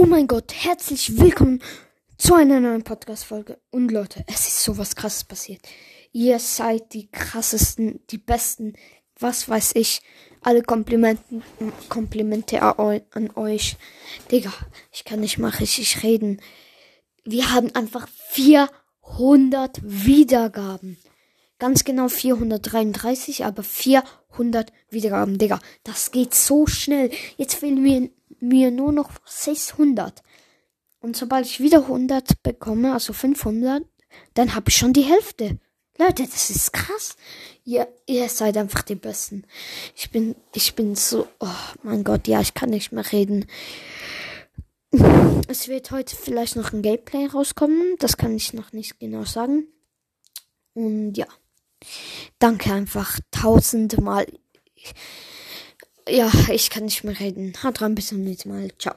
Oh mein Gott, herzlich willkommen zu einer neuen Podcast-Folge. Und Leute, es ist sowas krasses passiert. Ihr seid die krassesten, die besten, was weiß ich. Alle Komplimenten, Komplimente an euch. Digga, ich kann nicht mal richtig reden. Wir haben einfach 400 Wiedergaben. Ganz genau 433, aber 400 Wiedergaben, Digga. Das geht so schnell. Jetzt fehlen mir, mir nur noch 600. Und sobald ich wieder 100 bekomme, also 500, dann habe ich schon die Hälfte. Leute, das ist krass. Ihr, ihr seid einfach die Besten. Ich bin, ich bin so, oh mein Gott, ja, ich kann nicht mehr reden. Es wird heute vielleicht noch ein Gameplay rauskommen. Das kann ich noch nicht genau sagen. Und ja. Danke einfach tausendmal. Ja, ich kann nicht mehr reden. Haut rein, bis zum nächsten Mal. Ciao.